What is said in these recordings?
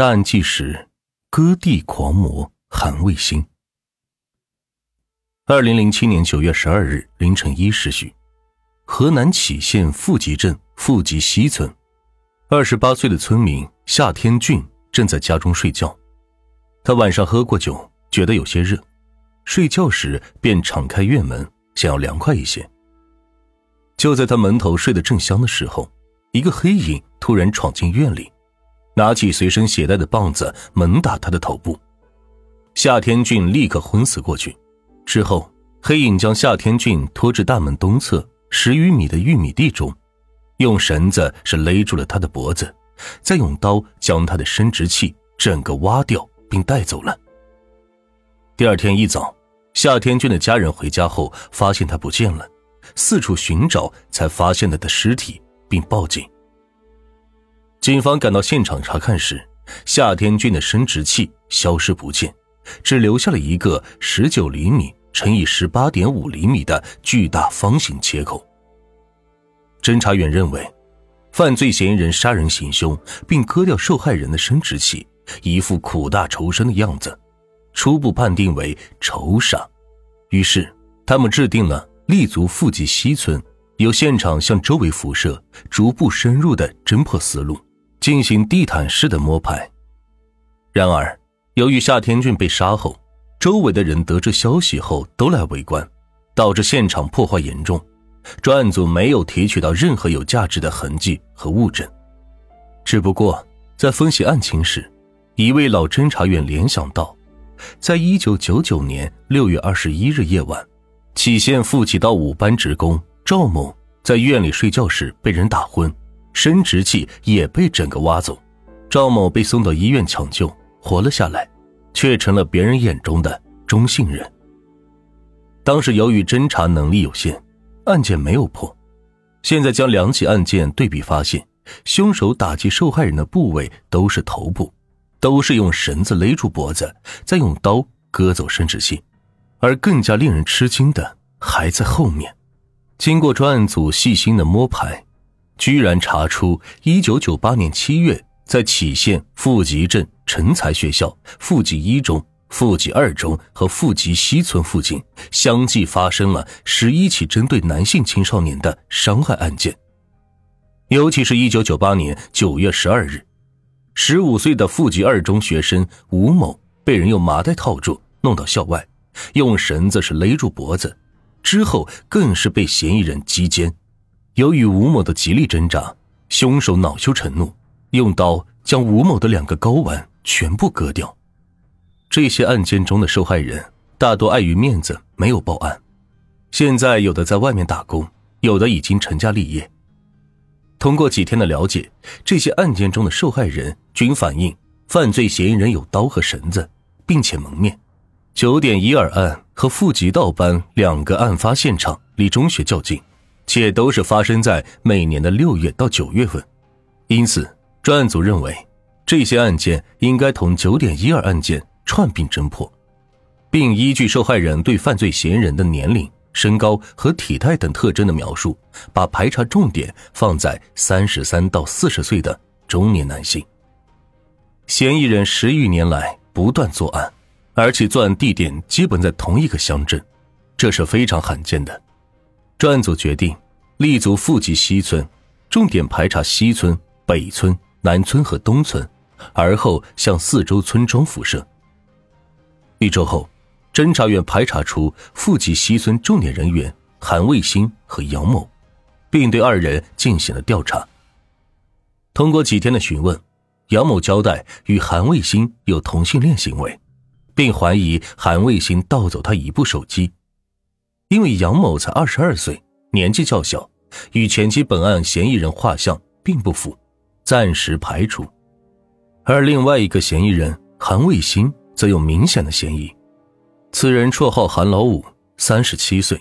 大案纪实：割地狂魔韩卫星。二零零七年九月十二日凌晨一时许，河南杞县富集镇富集西村，二十八岁的村民夏天俊正在家中睡觉。他晚上喝过酒，觉得有些热，睡觉时便敞开院门，想要凉快一些。就在他门头睡得正香的时候，一个黑影突然闯进院里，拿起随身携带的棒子猛打他的头部。夏天俊立刻昏死过去。之后，黑影将夏天俊拖至大门东侧十余米的玉米地中，用绳子是勒住了他的脖子，再用刀将他的生殖器整个挖掉并带走了。第二天一早，夏天俊的家人回家后发现他不见了。四处寻找，才发现了的尸体，并报警。警方赶到现场查看时，夏天俊的生殖器消失不见，只留下了一个十九厘米乘以十八点五厘米的巨大方形切口。侦查员认为，犯罪嫌疑人杀人行凶，并割掉受害人的生殖器，一副苦大仇深的样子，初步判定为仇杀。于是，他们制定了。立足富集西村，由现场向周围辐射，逐步深入的侦破思路，进行地毯式的摸排。然而，由于夏天俊被杀后，周围的人得知消息后都来围观，导致现场破坏严重。专案组没有提取到任何有价值的痕迹和物证。只不过在分析案情时，一位老侦查员联想到，在一九九九年六月二十一日夜晚。杞县富集道五班职工赵某在院里睡觉时被人打昏，生殖器也被整个挖走。赵某被送到医院抢救，活了下来，却成了别人眼中的中性人。当时由于侦查能力有限，案件没有破。现在将两起案件对比，发现凶手打击受害人的部位都是头部，都是用绳子勒住脖子，再用刀割走生殖器。而更加令人吃惊的还在后面。经过专案组细心的摸排，居然查出1998年7月，在杞县富集镇成才学校、富集一中、富集二中和富集西村附近，相继发生了十一起针对男性青少年的伤害案件。尤其是一九九八年九月十二日，十五岁的富集二中学生吴某被人用麻袋套住，弄到校外。用绳子是勒住脖子，之后更是被嫌疑人击奸。由于吴某的极力挣扎，凶手恼羞成怒，用刀将吴某的两个睾丸全部割掉。这些案件中的受害人大多碍于面子没有报案，现在有的在外面打工，有的已经成家立业。通过几天的了解，这些案件中的受害人均反映犯罪嫌疑人有刀和绳子，并且蒙面。九点一二案和富集道班两个案发现场离中学较近，且都是发生在每年的六月到九月份，因此专案组认为这些案件应该同九点一二案件串并侦破，并依据受害人对犯罪嫌疑人的年龄、身高和体态等特征的描述，把排查重点放在三十三到四十岁的中年男性。嫌疑人十余年来不断作案。而且作案地点基本在同一个乡镇，这是非常罕见的。专案组决定立足富集西村，重点排查西村、北村、南村和东村，而后向四周村庄辐射。一周后，侦查员排查出富集西村重点人员韩卫星和杨某，并对二人进行了调查。通过几天的询问，杨某交代与韩卫星有同性恋行为。并怀疑韩卫星盗走他一部手机，因为杨某才二十二岁，年纪较小，与前期本案嫌疑人画像并不符，暂时排除。而另外一个嫌疑人韩卫星则有明显的嫌疑，此人绰号韩老五，三十七岁，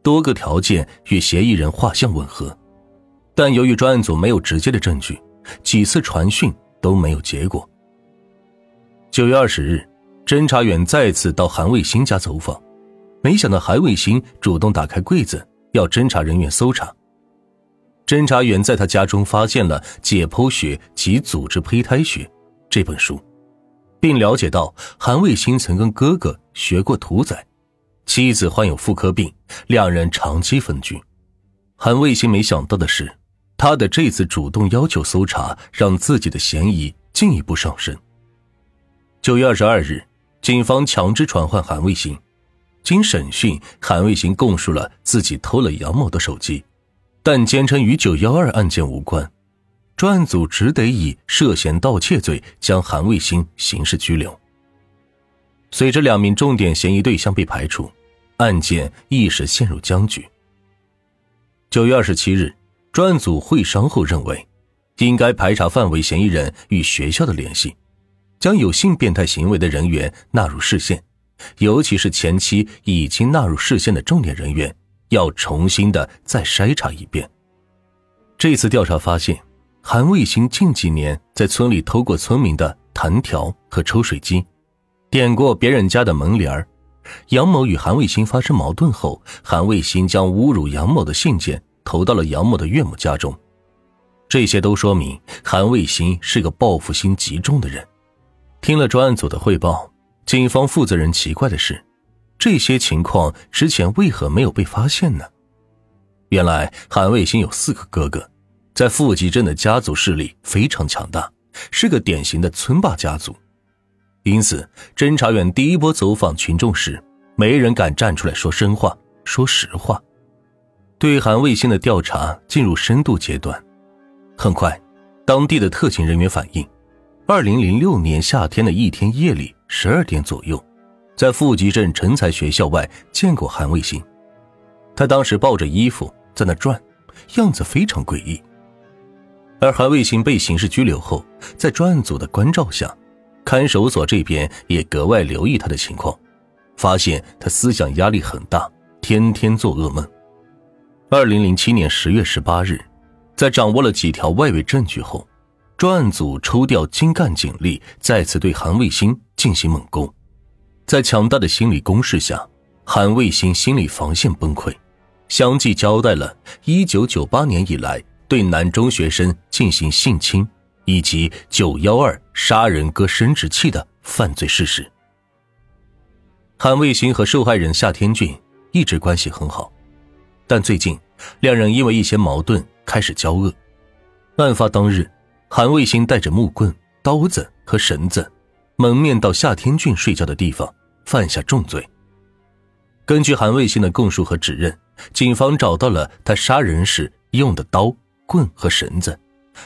多个条件与嫌疑人画像吻合，但由于专案组没有直接的证据，几次传讯都没有结果。九月二十日。侦查员再次到韩卫星家走访，没想到韩卫星主动打开柜子，要侦查人员搜查。侦查员在他家中发现了解剖学及组织胚胎学，这本书，并了解到韩卫星曾跟哥哥学过屠宰，妻子患有妇科病，两人长期分居。韩卫星没想到的是，他的这次主动要求搜查，让自己的嫌疑进一步上升。九月二十二日，警方强制传唤韩卫星。经审讯，韩卫星供述了自己偷了杨某的手机，但坚称与九幺二案件无关。专案组只得以涉嫌盗窃罪将韩卫星刑事拘留。随着两名重点嫌疑对象被排除，案件一时陷入僵局。九月二十七日，专案组会商后认为，应该排查范围嫌疑人与学校的联系。将有性变态行为的人员纳入视线，尤其是前期已经纳入视线的重点人员，要重新的再筛查一遍。这次调查发现，韩卫星近几年在村里偷过村民的弹条和抽水机，点过别人家的门帘儿。杨某与韩卫星发生矛盾后，韩卫星将侮辱杨某的信件投到了杨某的岳母家中。这些都说明韩卫星是个报复心极重的人。听了专案组的汇报，警方负责人奇怪的是，这些情况之前为何没有被发现呢？原来韩卫星有四个哥哥，在富集镇的家族势力非常强大，是个典型的村霸家族。因此，侦查员第一波走访群众时，没人敢站出来说真话、说实话。对韩卫星的调查进入深度阶段，很快，当地的特勤人员反映。二零零六年夏天的一天夜里十二点左右，在富集镇成才学校外见过韩卫星。他当时抱着衣服在那转，样子非常诡异。而韩卫星被刑事拘留后，在专案组的关照下，看守所这边也格外留意他的情况，发现他思想压力很大，天天做噩梦。二零零七年十月十八日，在掌握了几条外围证据后。专案组抽调精干警力，再次对韩卫星进行猛攻。在强大的心理攻势下，韩卫星心理防线崩溃，相继交代了1998年以来对男中学生进行性侵，以及912杀人割生殖器的犯罪事实。韩卫星和受害人夏天俊一直关系很好，但最近两人因为一些矛盾开始交恶。案发当日。韩卫星带着木棍、刀子和绳子，蒙面到夏天俊睡觉的地方，犯下重罪。根据韩卫星的供述和指认，警方找到了他杀人时用的刀、棍和绳子，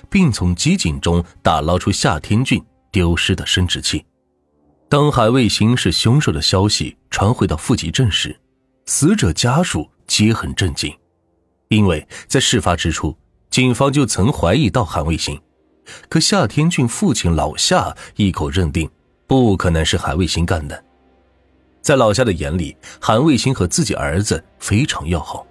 并从机井中打捞出夏天俊丢失的生殖器。当韩卫星是凶手的消息传回到富集镇时，死者家属皆很震惊，因为在事发之初，警方就曾怀疑到韩卫星。可夏天俊父亲老夏一口认定，不可能是韩卫星干的。在老夏的眼里，韩卫星和自己儿子非常要好。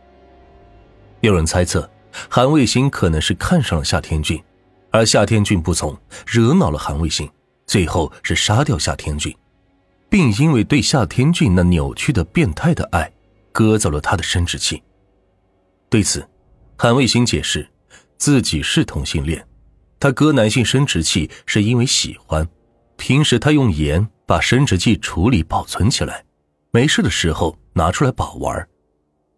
有人猜测，韩卫星可能是看上了夏天俊，而夏天俊不从，惹恼了韩卫星，最后是杀掉夏天俊，并因为对夏天俊那扭曲的变态的爱，割走了他的生殖器。对此，韩卫星解释，自己是同性恋。他割男性生殖器是因为喜欢，平时他用盐把生殖器处理保存起来，没事的时候拿出来把玩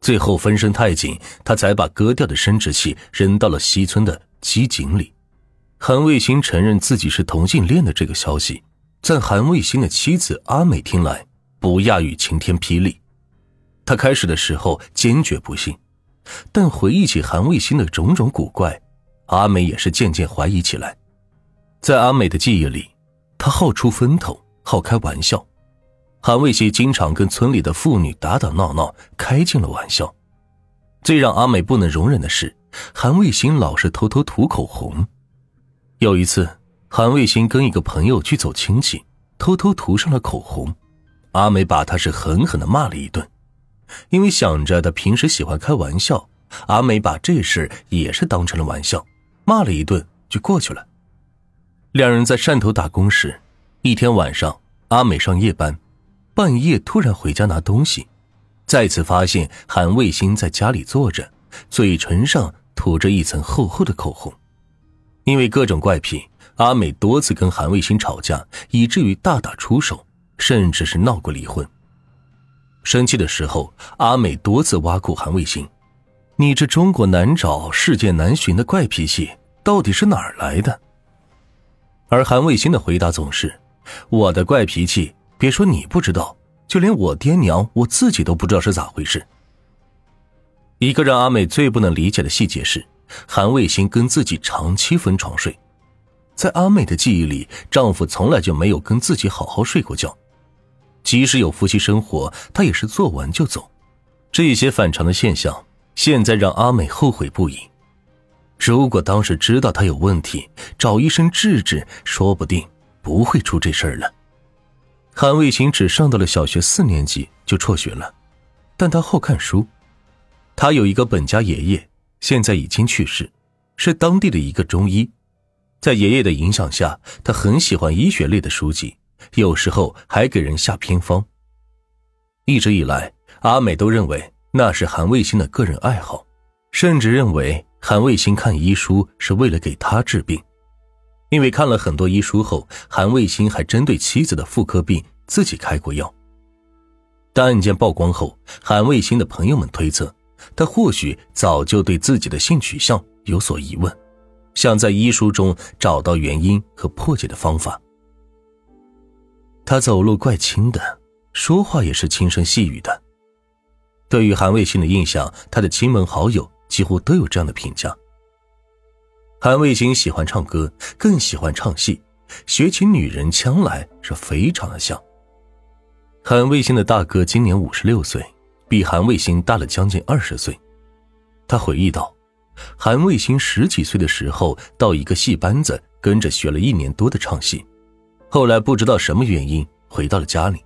最后分身太紧，他才把割掉的生殖器扔到了西村的机井里。韩卫星承认自己是同性恋的这个消息，在韩卫星的妻子阿美听来不亚于晴天霹雳。他开始的时候坚决不信，但回忆起韩卫星的种种古怪。阿美也是渐渐怀疑起来，在阿美的记忆里，他好出风头，好开玩笑。韩卫西经常跟村里的妇女打打闹闹，开尽了玩笑。最让阿美不能容忍的是，韩卫星老是偷偷涂口红。有一次，韩卫星跟一个朋友去走亲戚，偷偷涂上了口红，阿美把他是狠狠的骂了一顿，因为想着他平时喜欢开玩笑，阿美把这事也是当成了玩笑。骂了一顿就过去了。两人在汕头打工时，一天晚上，阿美上夜班，半夜突然回家拿东西，再次发现韩卫星在家里坐着，嘴唇上涂着一层厚厚的口红。因为各种怪癖，阿美多次跟韩卫星吵架，以至于大打出手，甚至是闹过离婚。生气的时候，阿美多次挖苦韩卫星：“你这中国难找、世界难寻的怪脾气，到底是哪儿来的？”而韩卫星的回答总是：“我的怪脾气，别说你不知道，就连我爹娘我自己都不知道是咋回事。”一个让阿美最不能理解的细节是，韩卫星跟自己长期分床睡。在阿美的记忆里，丈夫从来就没有跟自己好好睡过觉，即使有夫妻生活，他也是做完就走。这些反常的现象，现在让阿美后悔不已。如果当时知道他有问题，找医生治治，说不定不会出这事儿了。韩卫星只上到了小学四年级就辍学了，但他好看书。他有一个本家爷爷，现在已经去世，是当地的一个中医。在爷爷的影响下，他很喜欢医学类的书籍，有时候还给人下偏方。一直以来，阿美都认为那是韩卫星的个人爱好，甚至认为韩卫星看医书是为了给他治病。因为看了很多医书后，韩卫星还针对妻子的妇科病自己开过药。但案件曝光后，韩卫星的朋友们推测，他或许早就对自己的性取向有所疑问。想在医书中找到原因和破解的方法。他走路怪轻的，说话也是轻声细语的。对于韩卫星的印象，他的亲朋好友几乎都有这样的评价。韩卫星喜欢唱歌，更喜欢唱戏，学起女人腔来是非常的像。韩卫星的大哥今年五十六岁，比韩卫星大了将近二十岁。他回忆道。韩卫星十几岁的时候，到一个戏班子跟着学了一年多的唱戏，后来不知道什么原因回到了家里。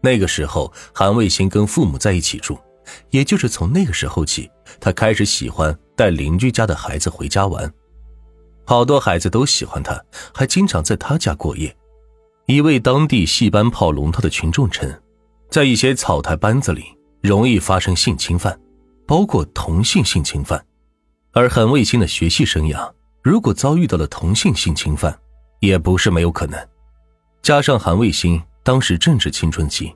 那个时候，韩卫星跟父母在一起住，也就是从那个时候起，他开始喜欢带邻居家的孩子回家玩，好多孩子都喜欢他，还经常在他家过夜。一位当地戏班跑龙套的群众称，在一些草台班子里容易发生性侵犯，包括同性性侵犯。而韩卫星的学习生涯，如果遭遇到了同性性侵犯，也不是没有可能。加上韩卫星当时正值青春期，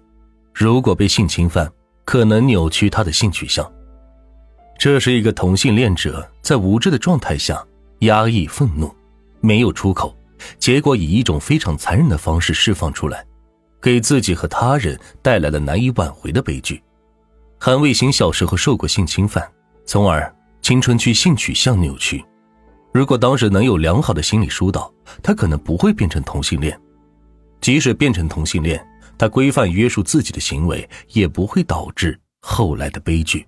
如果被性侵犯，可能扭曲他的性取向。这是一个同性恋者在无知的状态下压抑愤怒，没有出口，结果以一种非常残忍的方式释放出来，给自己和他人带来了难以挽回的悲剧。韩卫星小时候受过性侵犯，从而。青春期性取向扭曲，如果当时能有良好的心理疏导，他可能不会变成同性恋。即使变成同性恋，他规范约束自己的行为，也不会导致后来的悲剧。